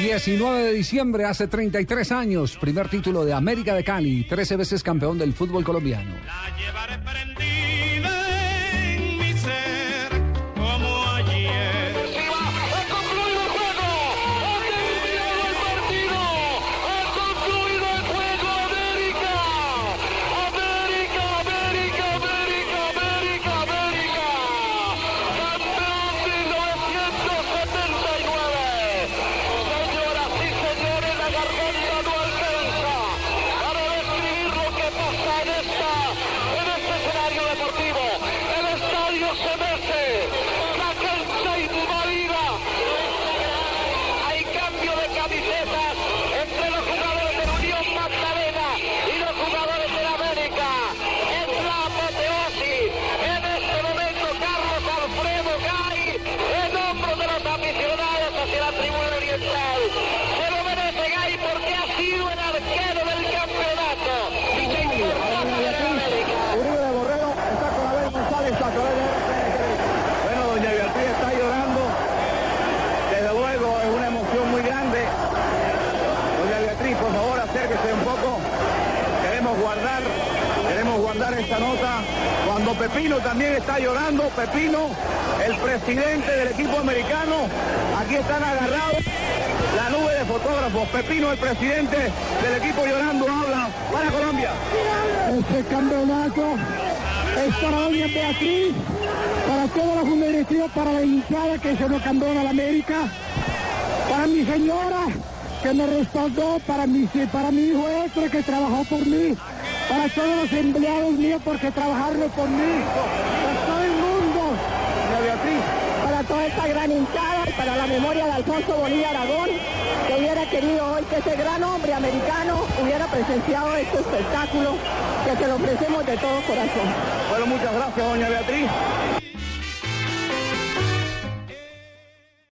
19 de diciembre, hace 33 años, primer título de América de Cali, 13 veces campeón del fútbol colombiano. La llevaré prendida guardar, queremos guardar esta nota. Cuando Pepino también está llorando, Pepino, el presidente del equipo americano, aquí están agarrados. La nube de fotógrafos, Pepino, el presidente del equipo llorando, habla para Colombia. Este campeonato es para doña Beatriz, para toda la junta directiva, para la hinchada que se lo campeona la América, para mi señora que me respaldó, para mi, para mi hijo extra que trabajó por mí, para todos los empleados míos porque trabajaron por mí, para todo el mundo, para toda esta gran hinchada y para la memoria de Alfonso Bonilla Aragón, que hubiera querido hoy que ese gran hombre americano hubiera presenciado este espectáculo que se lo ofrecemos de todo corazón. Bueno, muchas gracias, doña Beatriz.